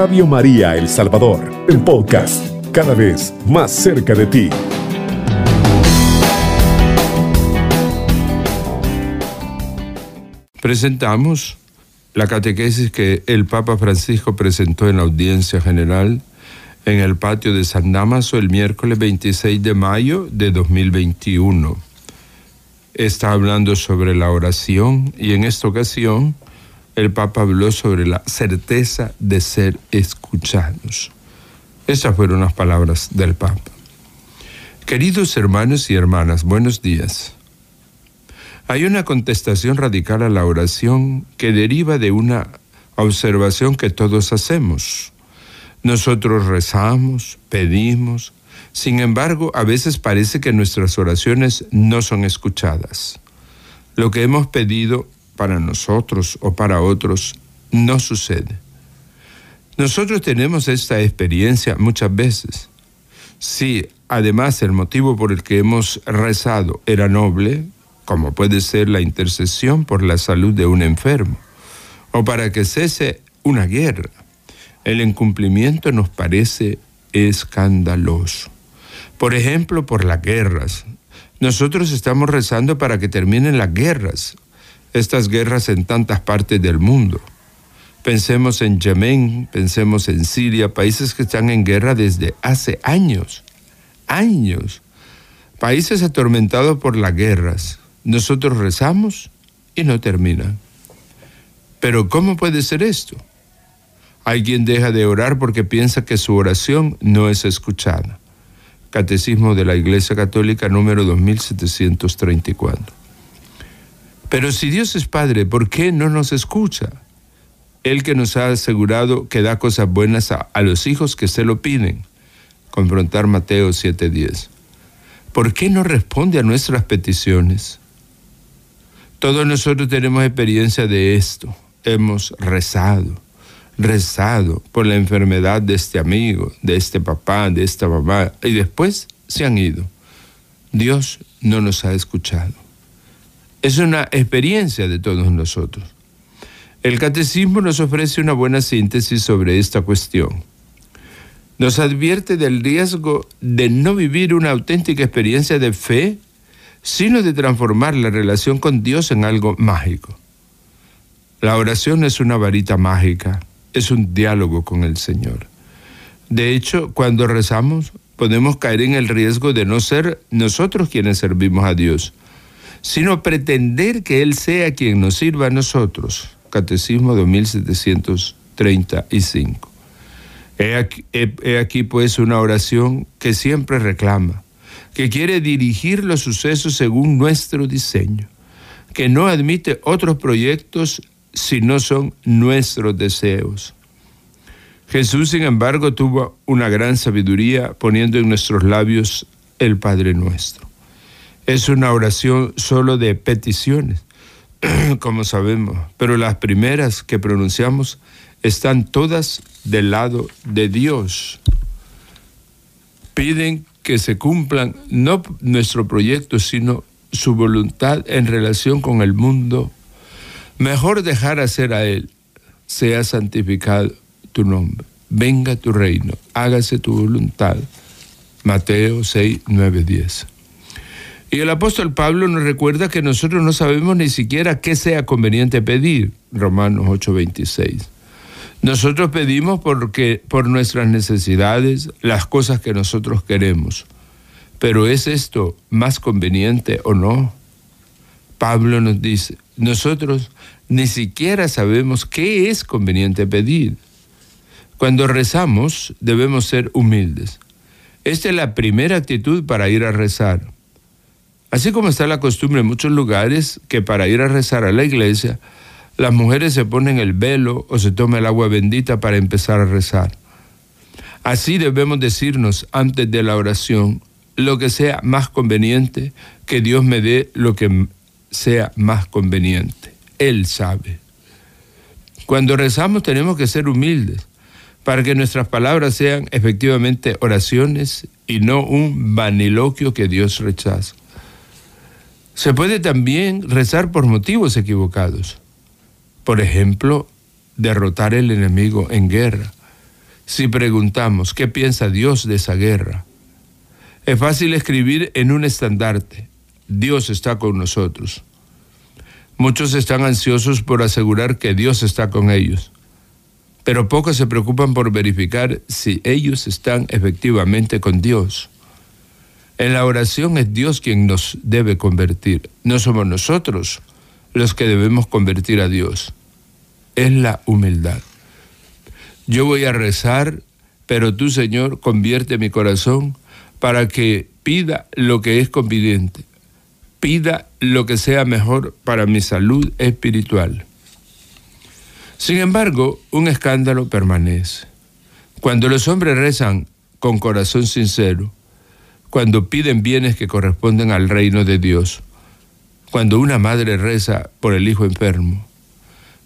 Radio María El Salvador, el podcast, cada vez más cerca de ti. Presentamos la catequesis que el Papa Francisco presentó en la audiencia general en el patio de San Damaso el miércoles 26 de mayo de 2021. Está hablando sobre la oración y en esta ocasión el Papa habló sobre la certeza de ser escuchados. Esas fueron las palabras del Papa. Queridos hermanos y hermanas, buenos días. Hay una contestación radical a la oración que deriva de una observación que todos hacemos. Nosotros rezamos, pedimos, sin embargo, a veces parece que nuestras oraciones no son escuchadas. Lo que hemos pedido para nosotros o para otros no sucede. Nosotros tenemos esta experiencia muchas veces. Si además el motivo por el que hemos rezado era noble, como puede ser la intercesión por la salud de un enfermo, o para que cese una guerra, el incumplimiento nos parece escandaloso. Por ejemplo, por las guerras. Nosotros estamos rezando para que terminen las guerras, estas guerras en tantas partes del mundo. Pensemos en Yemen, pensemos en Siria, países que están en guerra desde hace años, años. Países atormentados por las guerras. Nosotros rezamos y no terminan. Pero ¿cómo puede ser esto? Alguien deja de orar porque piensa que su oración no es escuchada. Catecismo de la Iglesia Católica número 2734. Pero si Dios es Padre, ¿por qué no nos escucha? Él que nos ha asegurado que da cosas buenas a, los hijos que se lo piden. Confrontar Mateo 7:10. ¿Por qué no responde a nuestras peticiones? Todos nosotros tenemos experiencia de esto. Hemos rezado, rezado por la enfermedad de este amigo, de este papá, de esta mamá, y después se han ido. Dios no nos ha escuchado. Es una experiencia de todos nosotros. El catecismo nos ofrece una buena síntesis sobre esta cuestión. Nos advierte del riesgo de no vivir una auténtica experiencia de fe, sino de transformar la relación con Dios en algo mágico. La oración es una varita mágica, es un diálogo con el Señor. De hecho, cuando rezamos, podemos caer en el riesgo de no ser nosotros quienes servimos a Dios, sino pretender que Él sea quien nos sirva a nosotros. Catecismo 2735. He aquí, he aquí pues una oración que siempre reclama, que quiere dirigir los sucesos según nuestro diseño, que no admite otros proyectos si no son nuestros deseos. Jesús, sin embargo, tuvo una gran sabiduría poniendo en nuestros labios el Padre nuestro es una oración solo de peticiones, como sabemos, pero las primeras que pronunciamos están todas del lado de Dios. Piden que se cumplan no nuestro proyecto, sino su voluntad en relación con el mundo. Mejor dejar hacer a Él, sea santificado tu nombre, venga tu reino, hágase tu voluntad. Mateo 6, 9, 10. Y el apóstol Pablo nos recuerda que nosotros no sabemos ni siquiera qué sea conveniente pedir, Romanos 8:26. Nosotros pedimos porque por nuestras necesidades, las cosas que nosotros queremos. Pero ¿es esto más conveniente o no? Pablo nos dice, nosotros ni siquiera sabemos qué es conveniente pedir. Cuando rezamos debemos ser humildes. Esta es la primera actitud para ir a rezar. Así como está la costumbre en muchos lugares que para ir a rezar a la iglesia, las mujeres se ponen el velo o se toman el agua bendita para empezar a rezar. Así debemos decirnos antes de la oración lo que sea más conveniente, que Dios me dé lo que sea más conveniente. Él sabe. Cuando rezamos tenemos que ser humildes para que nuestras palabras sean efectivamente oraciones y no un vaniloquio que Dios rechaza. Se puede también rezar por motivos equivocados. Por ejemplo, derrotar el enemigo en guerra. si preguntamos qué piensa Dios de esa guerra. Es fácil escribir en un estandarte, Dios está con nosotros. Muchos están ansiosos por asegurar que Dios está con ellos, pero pocos se preocupan por verificar si ellos están efectivamente con Dios. En la oración es Dios quien nos debe convertir, no somos nosotros los que debemos convertir a Dios. Es la humildad. Yo voy a rezar, pero tú, Señor, convierte mi corazón para que pida lo que es conveniente, pida lo que sea mejor para mi salud espiritual. Sin embargo, un escándalo permanece. Cuando los hombres rezan con corazón sincero, cuando piden bienes que corresponden al reino de Dios, cuando una madre reza por el hijo enfermo,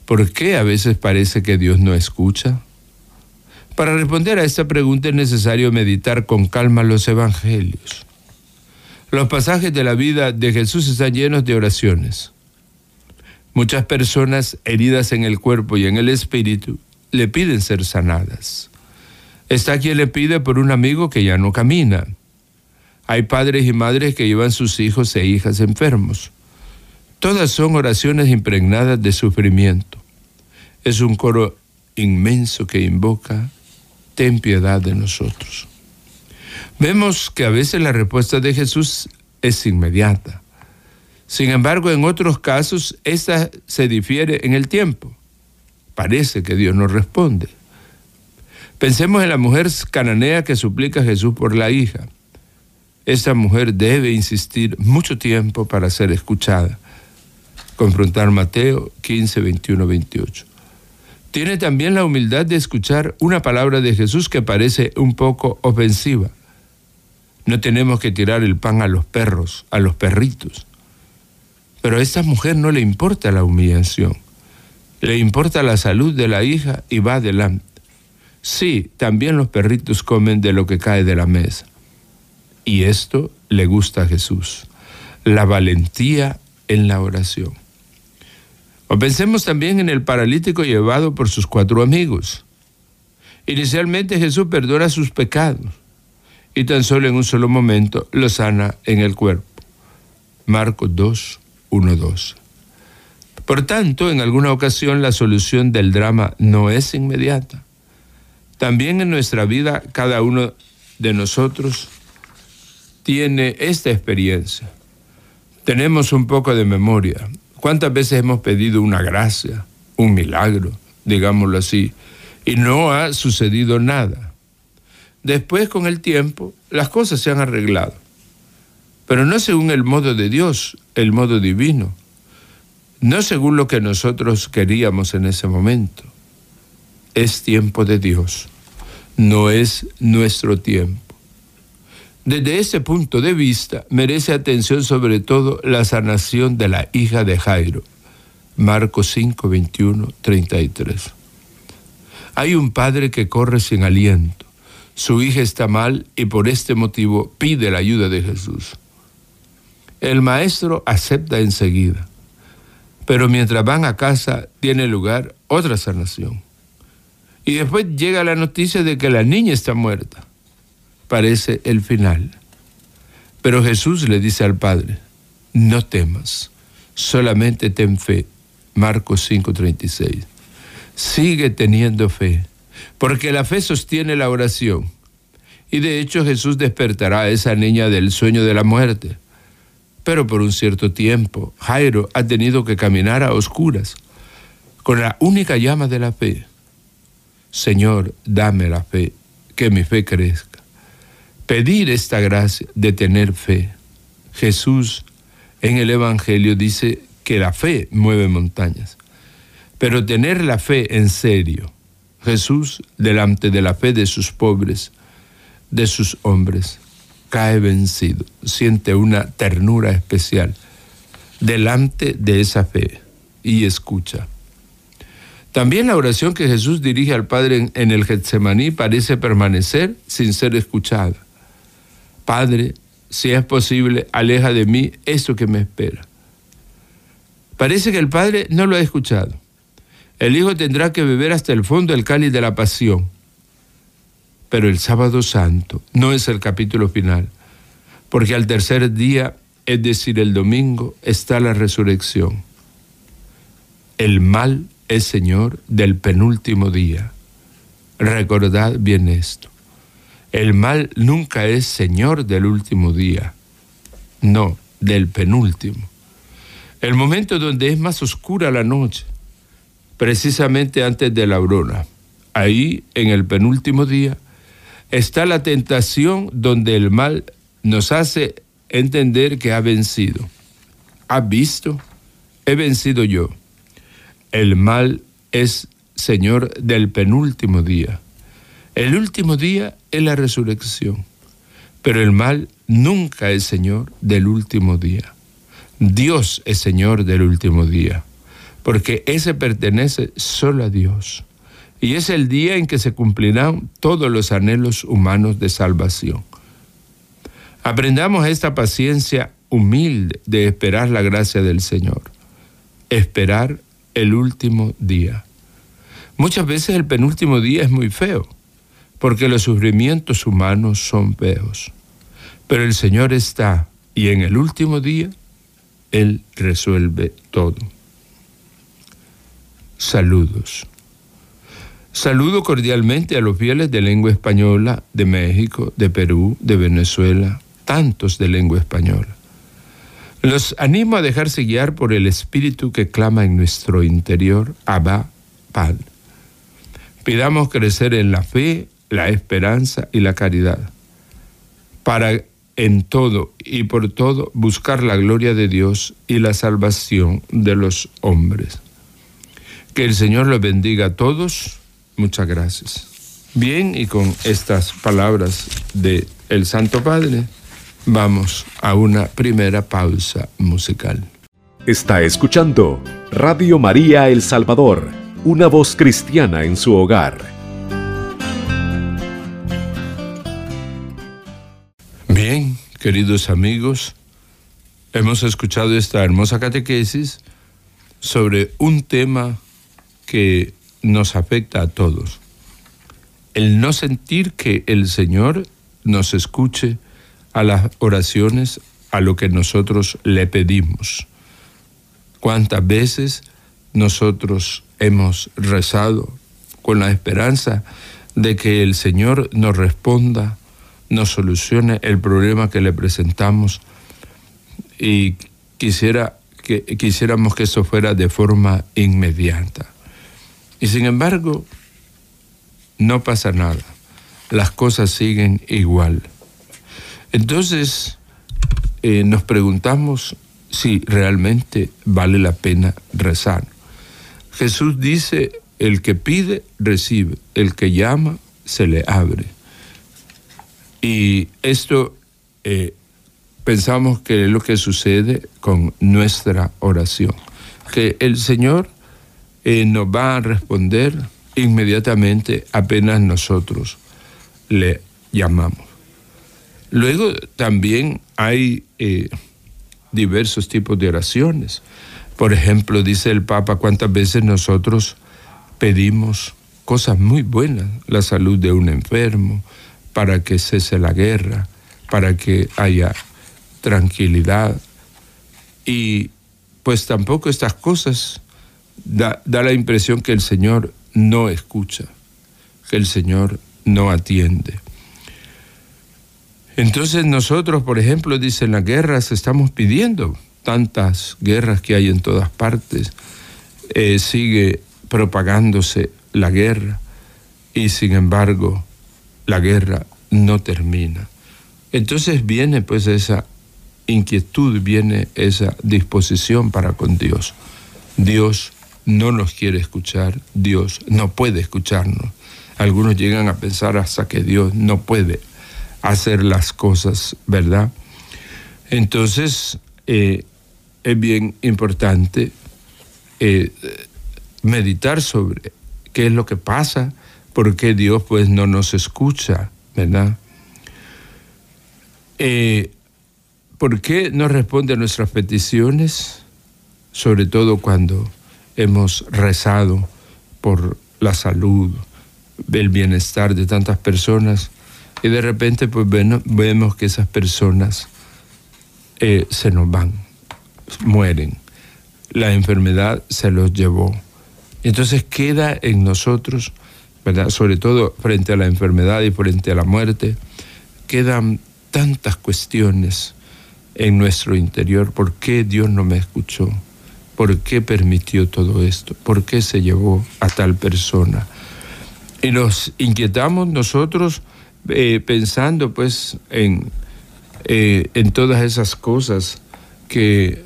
¿por qué a veces parece que Dios no escucha? Para responder a esta pregunta es necesario meditar con calma los evangelios. Los pasajes de la vida de Jesús están llenos de oraciones. Muchas personas heridas en el cuerpo y en el espíritu le piden ser sanadas. Está quien le pide por un amigo que ya no camina. Hay padres y madres que llevan sus hijos e hijas enfermos. Todas son oraciones impregnadas de sufrimiento. Es un coro inmenso que invoca ten piedad de nosotros. Vemos que a veces la respuesta de Jesús es inmediata. Sin embargo, en otros casos, esta se difiere en el tiempo. Parece que Dios no responde. Pensemos en la mujer cananea que suplica a Jesús por la hija. Esta mujer debe insistir mucho tiempo para ser escuchada. Confrontar Mateo 15, 21, 28 tiene también la humildad de escuchar una palabra de Jesús que parece un poco ofensiva. No tenemos que tirar el pan a los perros, a los perritos. Pero a esta mujer no le importa la humillación, le importa la salud de la hija y va adelante. Sí, también los perritos comen de lo que cae de la mesa. Y esto le gusta a Jesús, la valentía en la oración. O pensemos también en el paralítico llevado por sus cuatro amigos. Inicialmente Jesús perdona sus pecados y tan solo en un solo momento lo sana en el cuerpo. Marcos 2, 1, 2. Por tanto, en alguna ocasión la solución del drama no es inmediata. También en nuestra vida cada uno de nosotros tiene esta experiencia. Tenemos un poco de memoria, ¿Cuántas veces hemos pedido una gracia, un milagro, digámoslo así, y no ha sucedido nada? Después, con el tiempo, las cosas se han arreglado, pero no según el modo de Dios, el modo divino, no según lo que nosotros queríamos en ese momento. Es tiempo de Dios, no es nuestro tiempo. Desde ese punto de vista, merece atención sobre todo la sanación de la hija de Jairo. Marcos 5, 21, 33. Hay un padre que corre sin aliento. Su hija está mal y por este motivo pide la ayuda de Jesús. El maestro acepta enseguida, pero mientras van a casa tiene lugar otra sanación. Y después llega la noticia de que la niña está muerta parece el final. Pero Jesús le dice al Padre, no temas, solamente ten fe. Marcos 5:36. Sigue teniendo fe, porque la fe sostiene la oración. Y de hecho Jesús despertará a esa niña del sueño de la muerte. Pero por un cierto tiempo, Jairo ha tenido que caminar a oscuras, con la única llama de la fe. Señor, dame la fe, que mi fe crezca pedir esta gracia de tener fe. Jesús en el Evangelio dice que la fe mueve montañas, pero tener la fe en serio. Jesús, delante de la fe de sus pobres, de sus hombres, cae vencido, siente una ternura especial delante de esa fe y escucha. También la oración que Jesús dirige al Padre en, el Getsemaní parece permanecer sin ser escuchada. Padre, si es posible, aleja de mí eso que me espera. Parece que el Padre no lo ha escuchado. El Hijo tendrá que beber hasta el fondo el cáliz de la pasión. Pero el sábado santo no es el capítulo final, porque al tercer día, es decir, el domingo, está la resurrección. El mal es Señor del penúltimo día. Recordad bien esto. El mal nunca es Señor del último día, no, del penúltimo. El momento donde es más oscura la noche, precisamente antes de la aurora. Ahí, en el penúltimo día, está la tentación donde el mal nos hace entender que ha vencido. ¿Ha visto? He vencido yo. El mal es Señor del penúltimo día. El último día es la resurrección, pero el mal nunca es Señor del último día. Dios es Señor del último día, porque ese pertenece solo a Dios. Y es el día en que se cumplirán todos los anhelos humanos de salvación. Aprendamos esta paciencia humilde de esperar la gracia del Señor. Esperar el último día. Muchas veces el penúltimo día es muy feo, porque los sufrimientos humanos son feos. Pero el Señor está y en el último día Él resuelve todo. Saludos. Saludo cordialmente a los fieles de lengua española de México, de Perú, de Venezuela, tantos de lengua española. Los animo a dejarse guiar por el espíritu que clama en nuestro interior, Abba, Padre. Pidamos crecer en la fe, la esperanza y la caridad, para en todo y por todo buscar la gloria de Dios y la salvación de los hombres. Que el Señor los bendiga a todos. Muchas gracias. Bien, y con estas palabras de el Santo Padre, Vamos a una primera pausa musical. Está escuchando Radio María El Salvador, una voz cristiana en su hogar. Queridos amigos, hemos escuchado esta hermosa catequesis sobre un tema que nos afecta a todos. El no sentir que el Señor nos escuche a las oraciones, a lo que nosotros le pedimos. ¿Cuántas veces nosotros hemos rezado con la esperanza de que el Señor nos responda, nos solucione el problema que le presentamos y quisiera que quisiéramos que eso fuera de forma inmediata. Y sin embargo, no pasa nada. Las cosas siguen igual. Entonces, eh, nos preguntamos si realmente vale la pena rezar. Jesús dice, el que pide, recibe, el que llama, se le abre. Y esto eh, pensamos que es lo que sucede con nuestra oración, que el Señor eh, nos va a responder inmediatamente apenas nosotros le llamamos. Luego también hay eh, diversos tipos de oraciones. Por ejemplo, dice el Papa cuántas veces nosotros pedimos cosas muy buenas, la salud de un enfermo, para que cese la guerra, para que haya tranquilidad. Y pues tampoco estas cosas da, da la impresión que el Señor no escucha, que el Señor no atiende. Entonces nosotros, por ejemplo, dicen las guerras, estamos pidiendo tantas guerras que hay en todas partes, eh, sigue propagándose la guerra y sin embargo la guerra no termina. Entonces viene pues esa inquietud, viene esa disposición para con Dios. Dios no nos quiere escuchar, Dios no puede escucharnos. Algunos llegan a pensar hasta que Dios no puede hacer las cosas, ¿verdad? Entonces, eh, es bien importante eh, meditar sobre qué es lo que pasa, por qué Dios pues no nos escucha, ¿verdad? Eh, ¿Por qué no responde a nuestras peticiones? Sobre todo cuando hemos rezado por la salud, el bienestar de tantas personas y de repente pues vemos que esas personas eh, se nos van, mueren. La enfermedad se los llevó. Entonces queda en nosotros, sobre todo frente a la enfermedad y frente a la muerte, quedan tantas cuestiones en nuestro interior. ¿Por qué Dios no me escuchó? ¿Por qué permitió todo esto? ¿Por qué se llevó a tal persona? Y nos inquietamos nosotros eh, pensando pues en, eh, en todas esas cosas que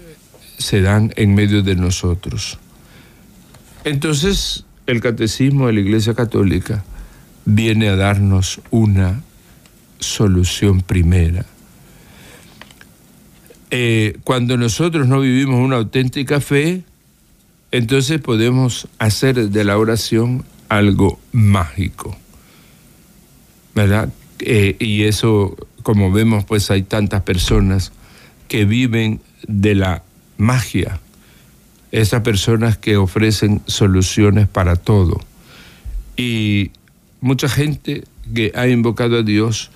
se dan en medio de nosotros. Entonces, el catecismo de la Iglesia Católica viene a darnos una solución primera. Eh, cuando nosotros no vivimos una auténtica fe, entonces podemos hacer de la oración algo mágico. ¿Verdad? Eh, y eso, como vemos, pues hay tantas personas que viven de la magia. Esas personas que ofrecen soluciones para todo. Y mucha gente que ha invocado a Dios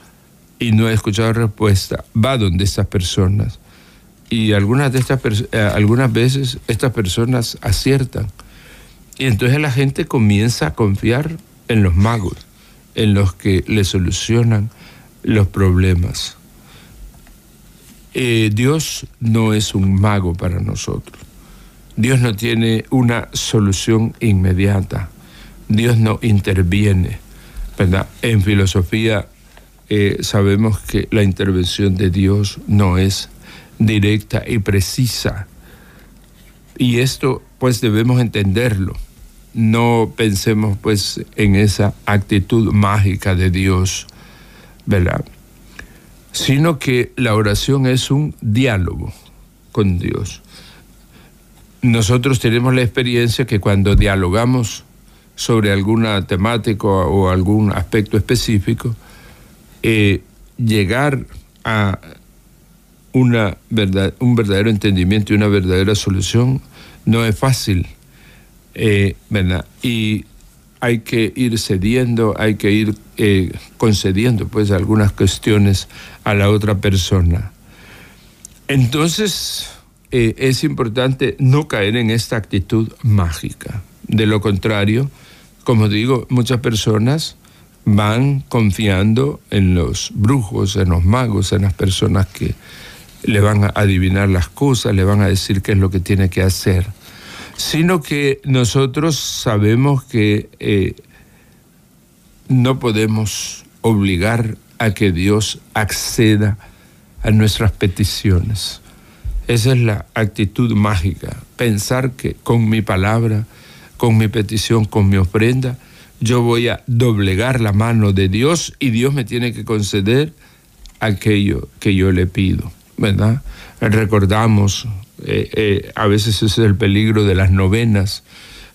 y no ha escuchado respuesta, va donde estas personas. Y algunas, de estas, eh, algunas veces estas personas aciertan y entonces la gente comienza a confiar en los magos, en los que le solucionan los problemas. Eh, Dios no es un mago para nosotros. Dios no tiene una solución inmediata. Dios no interviene. ¿verdad? En filosofía eh, sabemos que la intervención de Dios no es directa y precisa. Y esto pues debemos entenderlo. No pensemos pues en esa actitud mágica de Dios, ¿verdad? Sino que la oración es un diálogo con Dios. Nosotros tenemos la experiencia que cuando dialogamos sobre alguna temática o algún aspecto específico, eh, llegar a una verdad, un verdadero entendimiento y una verdadera solución no es fácil, eh. Y hay que ir cediendo, hay que ir eh, concediendo pues algunas cuestiones a la otra persona. Entonces eh, es importante no caer en esta actitud mágica. De lo contrario, como digo, muchas personas van confiando en los brujos, en los magos, en las personas que le van a adivinar las cosas, le van a decir qué es lo que tiene que hacer, sino que nosotros sabemos que eh, no podemos obligar a que Dios acceda a nuestras peticiones. Esa es la actitud mágica, pensar que con mi palabra, con mi petición, con mi ofrenda, yo voy a doblegar la mano de Dios y Dios me tiene que conceder aquello que yo le pido. ¿verdad? Recordamos, eh, eh, a veces ese es el peligro de las novenas.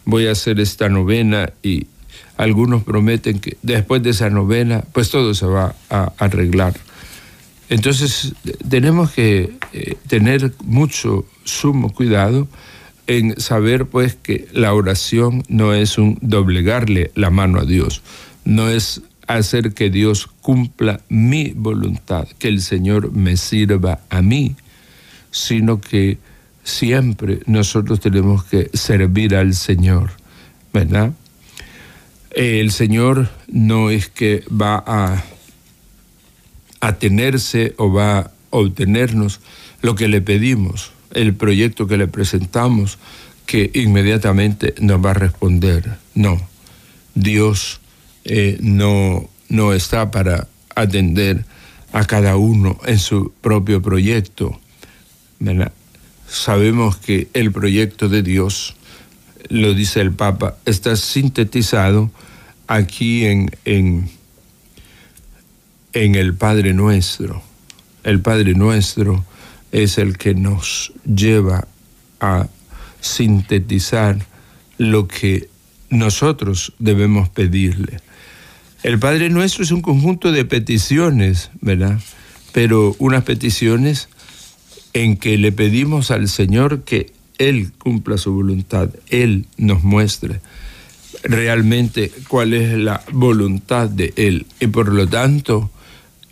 Voy a hacer esta novena y algunos prometen que después de esa novena, pues todo se va a arreglar. Entonces, tenemos que eh, tener mucho, sumo cuidado en saber pues que la oración no es un doblegarle la mano a Dios, no es hacer que Dios cumpla mi voluntad, que el Señor me sirva a mí, sino que siempre nosotros tenemos que servir al Señor, ¿verdad? El Señor no es que va a, a tenerse o va a obtenernos lo que le pedimos, el proyecto que le presentamos, que inmediatamente nos va a responder. No, Dios eh, no, no está para atender a cada uno en su propio proyecto. Sabemos que el proyecto de Dios, lo dice el Papa, está sintetizado aquí en, en, en el Padre Nuestro. El Padre Nuestro es el que nos lleva a sintetizar lo que nosotros debemos pedirle. El Padre Nuestro es un conjunto de peticiones, ¿verdad? Pero unas peticiones en que le pedimos al Señor que Él cumpla su voluntad, Él nos muestre realmente cuál es la voluntad de Él. Y por lo tanto,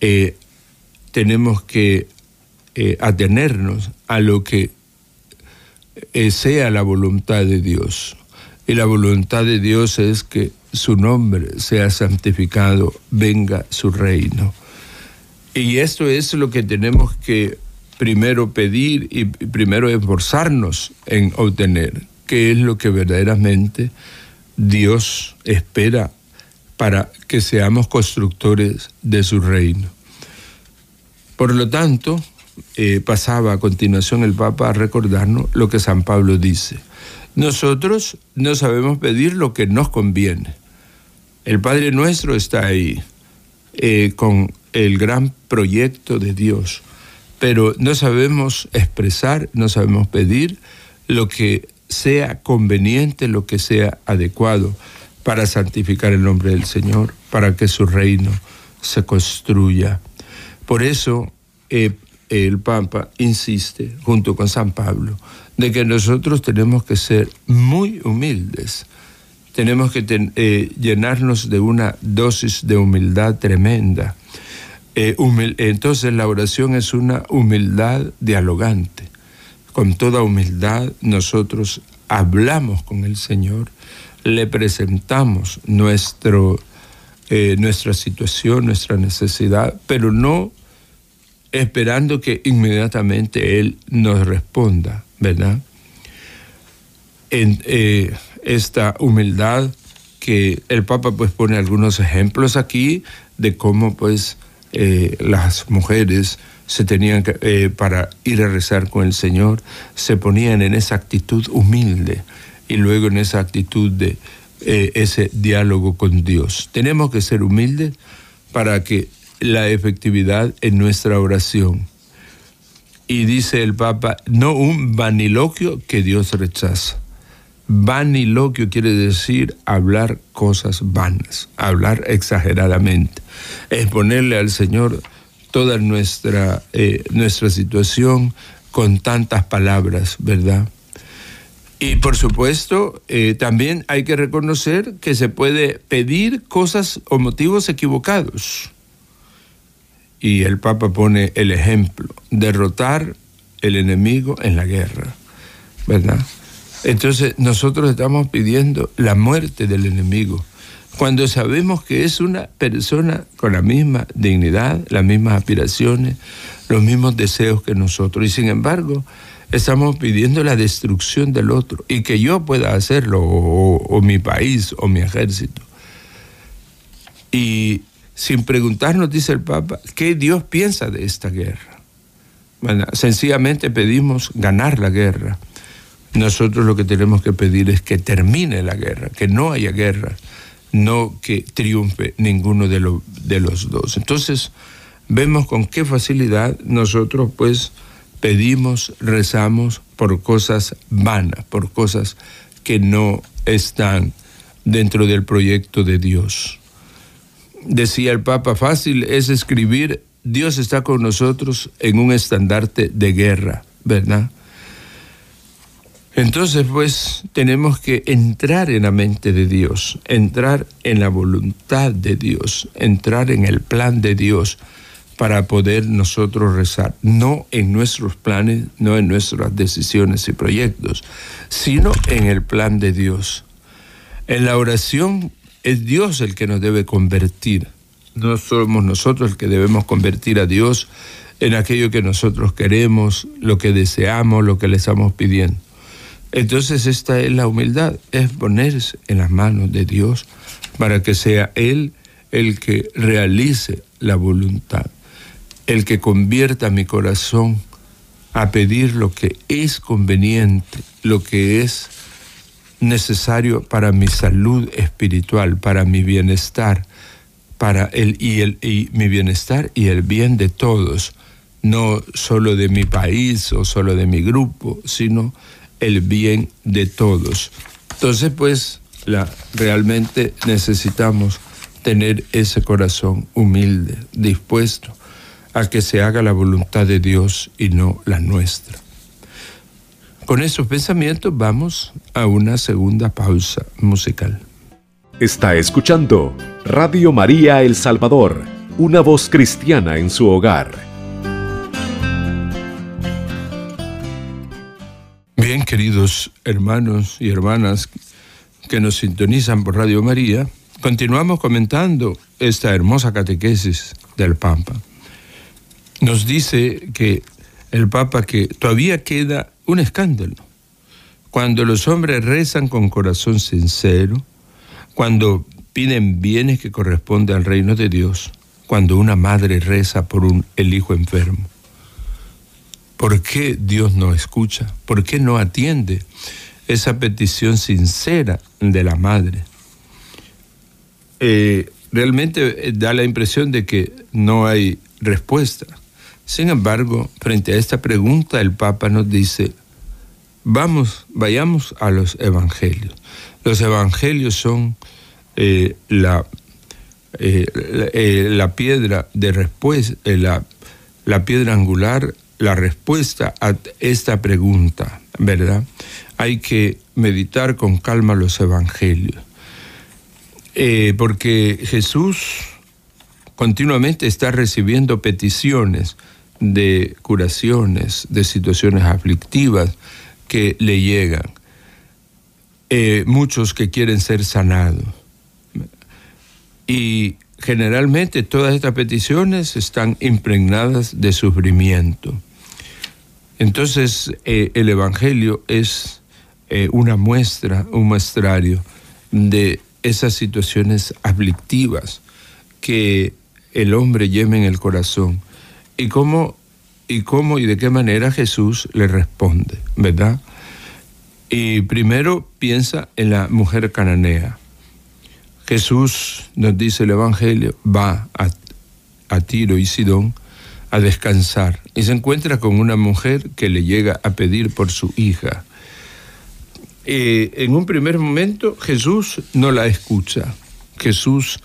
eh, tenemos que eh, atenernos a lo que eh, sea la voluntad de Dios. Y la voluntad de Dios es que su nombre sea santificado, venga su reino. Y esto es lo que tenemos que primero pedir y primero esforzarnos en obtener, que es lo que verdaderamente Dios espera para que seamos constructores de su reino. Por lo tanto, eh, pasaba a continuación el Papa a recordarnos lo que San Pablo dice. Nosotros no sabemos pedir lo que nos conviene. El Padre nuestro está ahí eh, con el gran proyecto de Dios, pero no sabemos expresar, no sabemos pedir lo que sea conveniente, lo que sea adecuado para santificar el nombre del Señor, para que su reino se construya. Por eso eh, el Papa insiste, junto con San Pablo, de que nosotros tenemos que ser muy humildes, tenemos que eh, llenarnos de una dosis de humildad tremenda. Eh, entonces la oración es una humildad dialogante. Con toda humildad nosotros hablamos con el Señor, le presentamos nuestro, eh, nuestra situación, nuestra necesidad, pero no esperando que inmediatamente Él nos responda, ¿verdad? En eh, esta humildad que el Papa pues pone algunos ejemplos aquí de cómo pues eh, las mujeres se tenían que, para ir a rezar con el Señor, se ponían en esa actitud humilde y luego en esa actitud de ese diálogo con Dios. Tenemos que ser humildes para que la efectividad en nuestra oración. Y dice el Papa, no un vaniloquio que Dios rechaza. Vaniloquio quiere decir hablar cosas vanas, hablar exageradamente, exponerle al Señor toda nuestra, eh, nuestra situación con tantas palabras, ¿verdad? Y por supuesto, eh, también hay que reconocer que se puede pedir cosas o motivos equivocados. Y el Papa pone el ejemplo, derrotar el enemigo en la guerra, ¿verdad? Entonces nosotros estamos pidiendo la muerte del enemigo, cuando sabemos que es una persona con la misma dignidad, las mismas aspiraciones, los mismos deseos que nosotros, y sin embargo estamos pidiendo la destrucción del otro, y que yo pueda hacerlo, o, mi país, o mi ejército. Y sin preguntarnos, dice el Papa, qué Dios piensa de esta guerra. sencillamente pedimos ganar la guerra. Nosotros lo que tenemos que pedir es que termine la guerra, que no haya guerra, no que triunfe ninguno de, de los dos. Entonces, vemos con qué facilidad nosotros pues pedimos, rezamos por cosas vanas, por cosas que no están dentro del proyecto de Dios decía el Papa, fácil es escribir, Dios está con nosotros en un estandarte de guerra, ¿verdad? Entonces, pues, tenemos que entrar en la mente de Dios, entrar en la voluntad de Dios, entrar en el plan de Dios para poder nosotros rezar, no en nuestros planes, no en nuestras decisiones y proyectos, sino en el plan de Dios. En la oración es Dios el que nos debe convertir. No somos nosotros el que debemos convertir a Dios en aquello que nosotros queremos, lo que deseamos, lo que le estamos pidiendo. Entonces esta es la humildad, es ponerse en las manos de Dios para que sea Él el que realice la voluntad, el que convierta mi corazón a pedir lo que es conveniente, lo que es necesario para mi salud espiritual, para mi bienestar, para el y, el y mi bienestar y el bien de todos, no solo de mi país o solo de mi grupo, sino el bien de todos. Entonces, pues, la, realmente necesitamos tener ese corazón humilde, dispuesto a que se haga la voluntad de Dios y no la nuestra. Con esos pensamientos vamos a una segunda pausa musical. Está escuchando Radio María El Salvador, una voz cristiana en su hogar. Bien, queridos hermanos y hermanas que nos sintonizan por Radio María, continuamos comentando esta hermosa catequesis del Papa. Nos dice que el Papa que todavía queda un escándalo. Cuando los hombres rezan con corazón sincero, cuando piden bienes que corresponden al reino de Dios, cuando una madre reza por un, el hijo enfermo. ¿Por qué Dios no escucha? ¿Por qué no atiende esa petición sincera de la madre? Eh, realmente eh, da la impresión de que no hay respuesta. Sin embargo, frente a esta pregunta, el Papa nos dice, vamos, vayamos a los evangelios. Los evangelios son eh, la, eh, eh, la, piedra de respuesta, la, la piedra angular, la respuesta a esta pregunta, ¿verdad? Hay que meditar con calma los evangelios. porque Jesús continuamente está recibiendo peticiones de curaciones, de situaciones aflictivas que le llegan. Eh, muchos que quieren ser sanados. Y generalmente todas estas peticiones están impregnadas de sufrimiento. Entonces eh, el Evangelio es eh, una muestra, un muestrario de esas situaciones aflictivas que el hombre lleva en el corazón y cómo y cómo y de qué manera Jesús le responde, ¿verdad? Y primero piensa en la mujer cananea. Jesús, nos dice el Evangelio, va a, Tiro y Sidón a descansar y se encuentra con una mujer que le llega a pedir por su hija. Eh, en un primer momento Jesús no la escucha, Jesús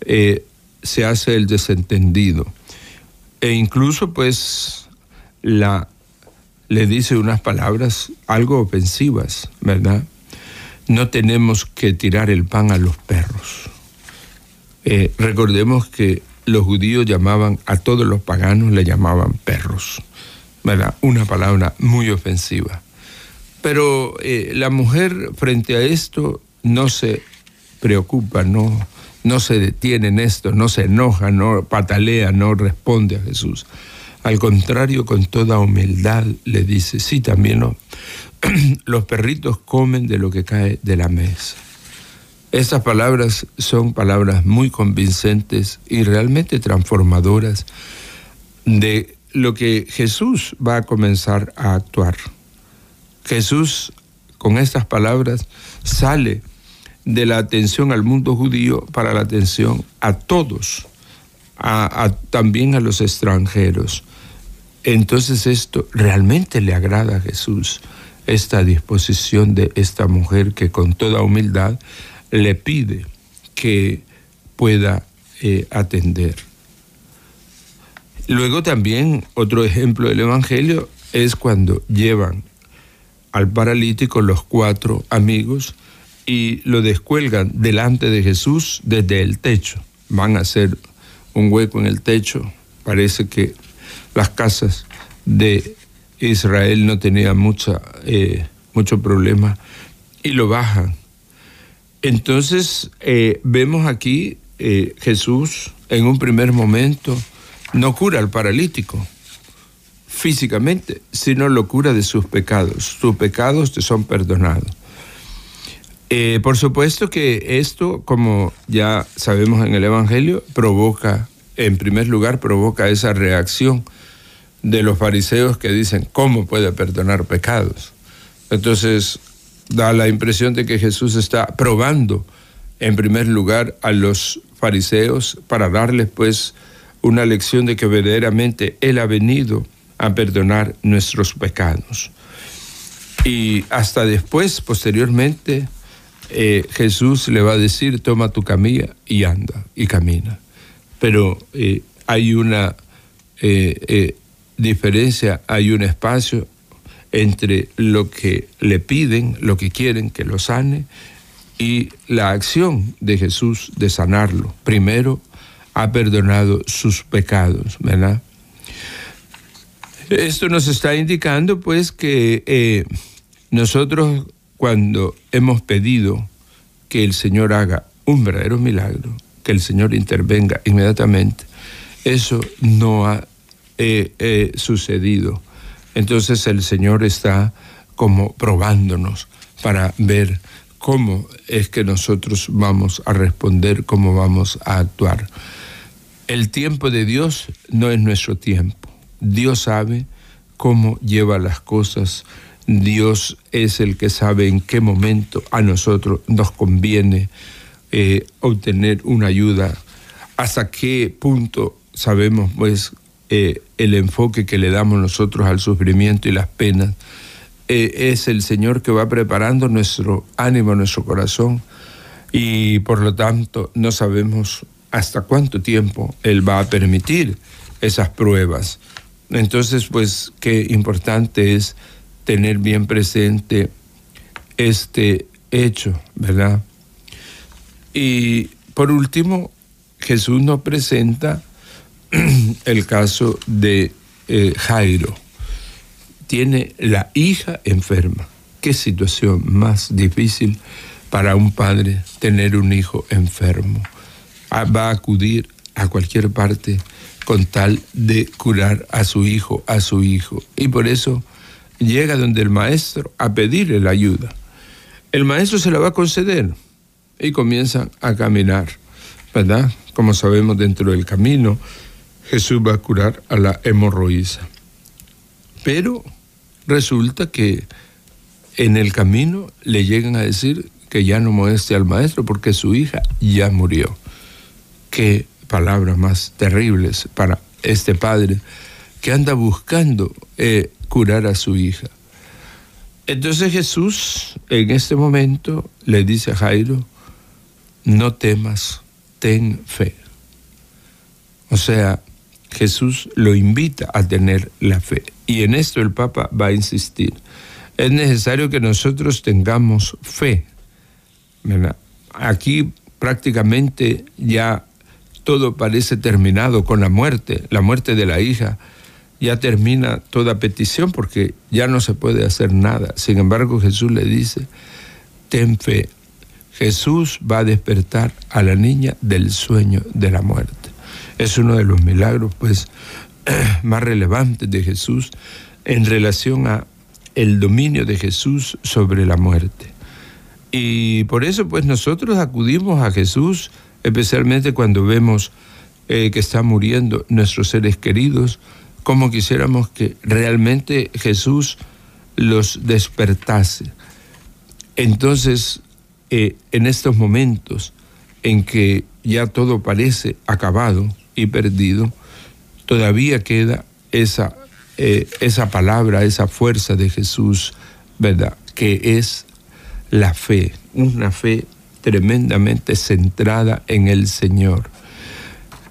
eh, se hace el desentendido e incluso pues la, le dice unas palabras algo ofensivas, ¿verdad? No tenemos que tirar el pan a los perros. Eh, recordemos que los judíos llamaban a todos los paganos, le llamaban perros, ¿verdad? Una palabra muy ofensiva. Pero eh, la mujer frente a esto no se preocupa, no, no se detiene en esto, no se enoja, no patalea, no responde a Jesús. Al contrario, con toda humildad le dice, sí, también los perritos comen de lo que cae de la mesa. Estas palabras son palabras muy convincentes y realmente transformadoras de lo que Jesús va a comenzar a actuar. Jesús con estas palabras sale de la atención al mundo judío para la atención a todos, a, también a los extranjeros. Entonces esto realmente le agrada a Jesús, esta disposición de esta mujer que con toda humildad le pide que pueda eh, atender. Luego también otro ejemplo del Evangelio es cuando llevan al paralítico los cuatro amigos y lo descuelgan delante de Jesús desde el techo. Van a hacer un hueco en el techo. Parece que las casas de Israel no tenían mucha, eh, mucho problema y lo bajan. Entonces eh, vemos aquí eh, Jesús en un primer momento no cura al paralítico físicamente, sino lo cura de sus pecados. Sus pecados te son perdonados. Eh, por supuesto que esto, como ya sabemos en el Evangelio, provoca, en primer lugar, provoca esa reacción de los fariseos que dicen, ¿cómo puede perdonar pecados? Entonces, da la impresión de que Jesús está probando, en primer lugar, a los fariseos para darles, pues, una lección de que verdaderamente Él ha venido a perdonar nuestros pecados. Y hasta después, posteriormente, eh, Jesús le va a decir, toma tu camilla y anda y camina. Pero eh, hay una eh, diferencia, hay un espacio entre lo que le piden, lo que quieren que lo sane, y la acción de Jesús de sanarlo. Primero, ha perdonado sus pecados, ¿verdad? Esto nos está indicando pues que nosotros cuando hemos pedido que el Señor haga un verdadero milagro, que el Señor intervenga inmediatamente, eso no ha eh, eh, sucedido. Entonces el Señor está como probándonos para ver cómo es que nosotros vamos a responder, cómo vamos a actuar. El tiempo de Dios no es nuestro tiempo. Dios sabe cómo lleva las cosas. Dios es el que sabe en qué momento a nosotros nos conviene eh, obtener una ayuda, hasta qué punto sabemos pues eh, el enfoque que le damos nosotros al sufrimiento y las penas. Eh, es el Señor que va preparando nuestro ánimo, nuestro corazón y por lo tanto no sabemos hasta cuánto tiempo Él va a permitir esas pruebas. Entonces, pues qué importante es tener bien presente este hecho, ¿verdad? Y por último, Jesús nos presenta el caso de eh, Jairo. Tiene la hija enferma. Qué situación más difícil para un padre tener un hijo enfermo. Ah, va a acudir a cualquier parte con tal de curar a su hijo, a su hijo. Y por eso llega donde el maestro a pedirle la ayuda. El maestro se la va a conceder y comienza a caminar, ¿verdad? Como sabemos, dentro del camino, Jesús va a curar a la hemorroísa. Pero resulta que en el camino le llegan a decir que ya no moleste al maestro porque su hija ya murió qué palabras más terribles para este padre que anda buscando eh, curar a su hija. Entonces Jesús en este momento le dice a Jairo, no temas, ten fe. O sea, Jesús lo invita a tener la fe. Y en esto el Papa va a insistir. Es necesario que nosotros tengamos fe. Aquí prácticamente ya todo parece terminado con la muerte, la muerte de la hija. Ya termina toda petición porque ya no se puede hacer nada. Sin embargo, Jesús le dice, ten fe. Jesús va a despertar a la niña del sueño de la muerte. Es uno de los milagros pues más relevantes de Jesús en relación a el dominio de Jesús sobre la muerte. Y por eso pues nosotros acudimos a Jesús especialmente cuando vemos eh, que están muriendo nuestros seres queridos, como quisiéramos que realmente Jesús los despertase. Entonces, eh, en estos momentos en que ya todo parece acabado y perdido, todavía queda esa, eh, esa palabra, esa fuerza de Jesús, ¿verdad? Que es la fe, una fe tremendamente centrada en el Señor.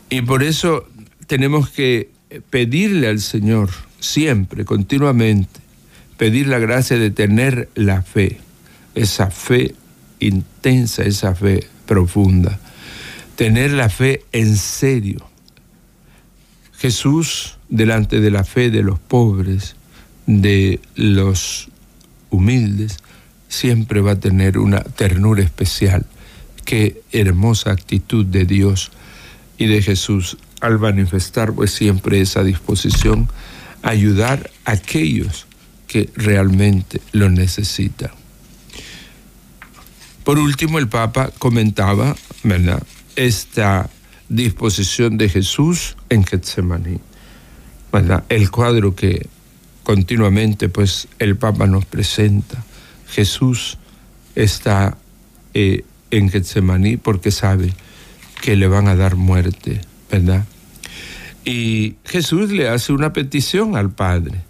Y por eso tenemos que pedirle al Señor siempre, continuamente, pedir la gracia de tener la fe, esa fe intensa, esa fe profunda, tener la fe en serio. Jesús, delante de la fe de los pobres, de los humildes, siempre va a tener una ternura especial. Qué hermosa actitud de Dios y de Jesús al manifestar pues siempre esa disposición a ayudar a aquellos que realmente lo necesitan. Por último, el Papa comentaba esta disposición de Jesús en Getsemaní. El cuadro que continuamente pues el Papa nos presenta Jesús está eh, en Getsemaní porque sabe que le van a dar muerte, ¿verdad? Y Jesús le hace una petición al Padre,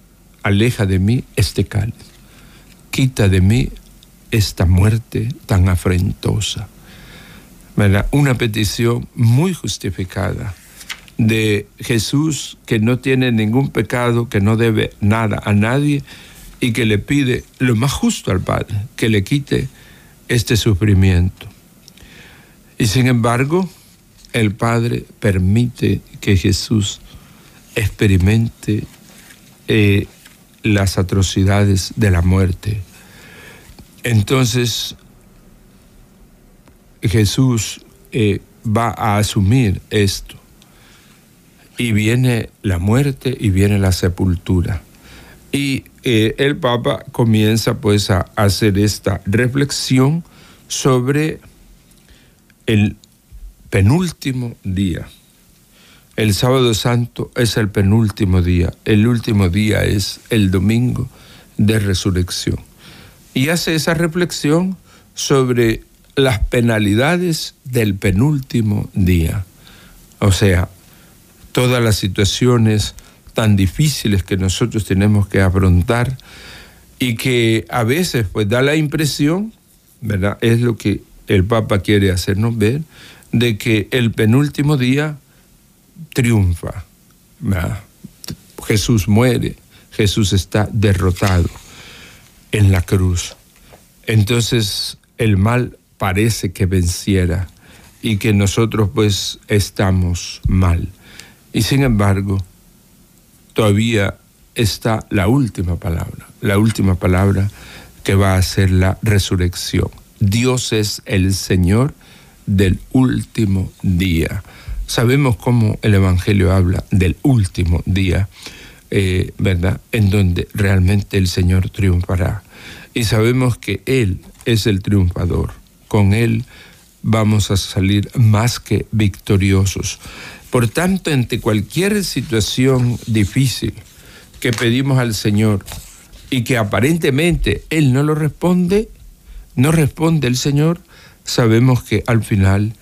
aleja de mí este cáliz, quita de mí esta muerte tan afrentosa. ¿verdad? Una petición muy justificada de Jesús que no tiene ningún pecado, que no debe nada a nadie y que le pide lo más justo al Padre, que le quite este sufrimiento. Y sin embargo, el Padre permite que Jesús experimente eh, las atrocidades de la muerte. Entonces, Jesús eh, va a asumir esto. Y viene la muerte y viene la sepultura. Y eh, el Papa comienza pues a hacer esta reflexión sobre el penúltimo día. El sábado santo es el penúltimo día, el último día es el domingo de resurrección. Y hace esa reflexión sobre las penalidades del penúltimo día. O sea, todas las situaciones tan difíciles que nosotros tenemos que afrontar y que a veces pues da la impresión, ¿verdad? Es lo que el Papa quiere hacernos ver, de que el penúltimo día triunfa. Jesús muere, Jesús está derrotado en la cruz. Entonces el mal parece que venciera y que nosotros pues estamos mal. Y sin embargo, todavía está la última palabra, la última palabra que va a ser la resurrección. Dios es el Señor del último día. Sabemos cómo el Evangelio habla del último día, eh, ¿verdad? En donde realmente el Señor triunfará. Y sabemos que Él es el triunfador. Con Él vamos a salir más que victoriosos. Por tanto, ante cualquier situación difícil que pedimos al Señor y que aparentemente Él no lo responde, no responde el Señor, sabemos que al final,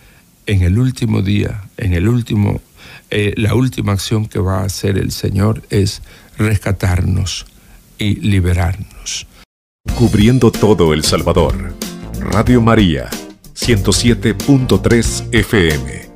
en el último día, en el último, eh, la última acción que va a hacer el Señor es rescatarnos y liberarnos. Cubriendo todo El Salvador. Radio María, 107.3 FM.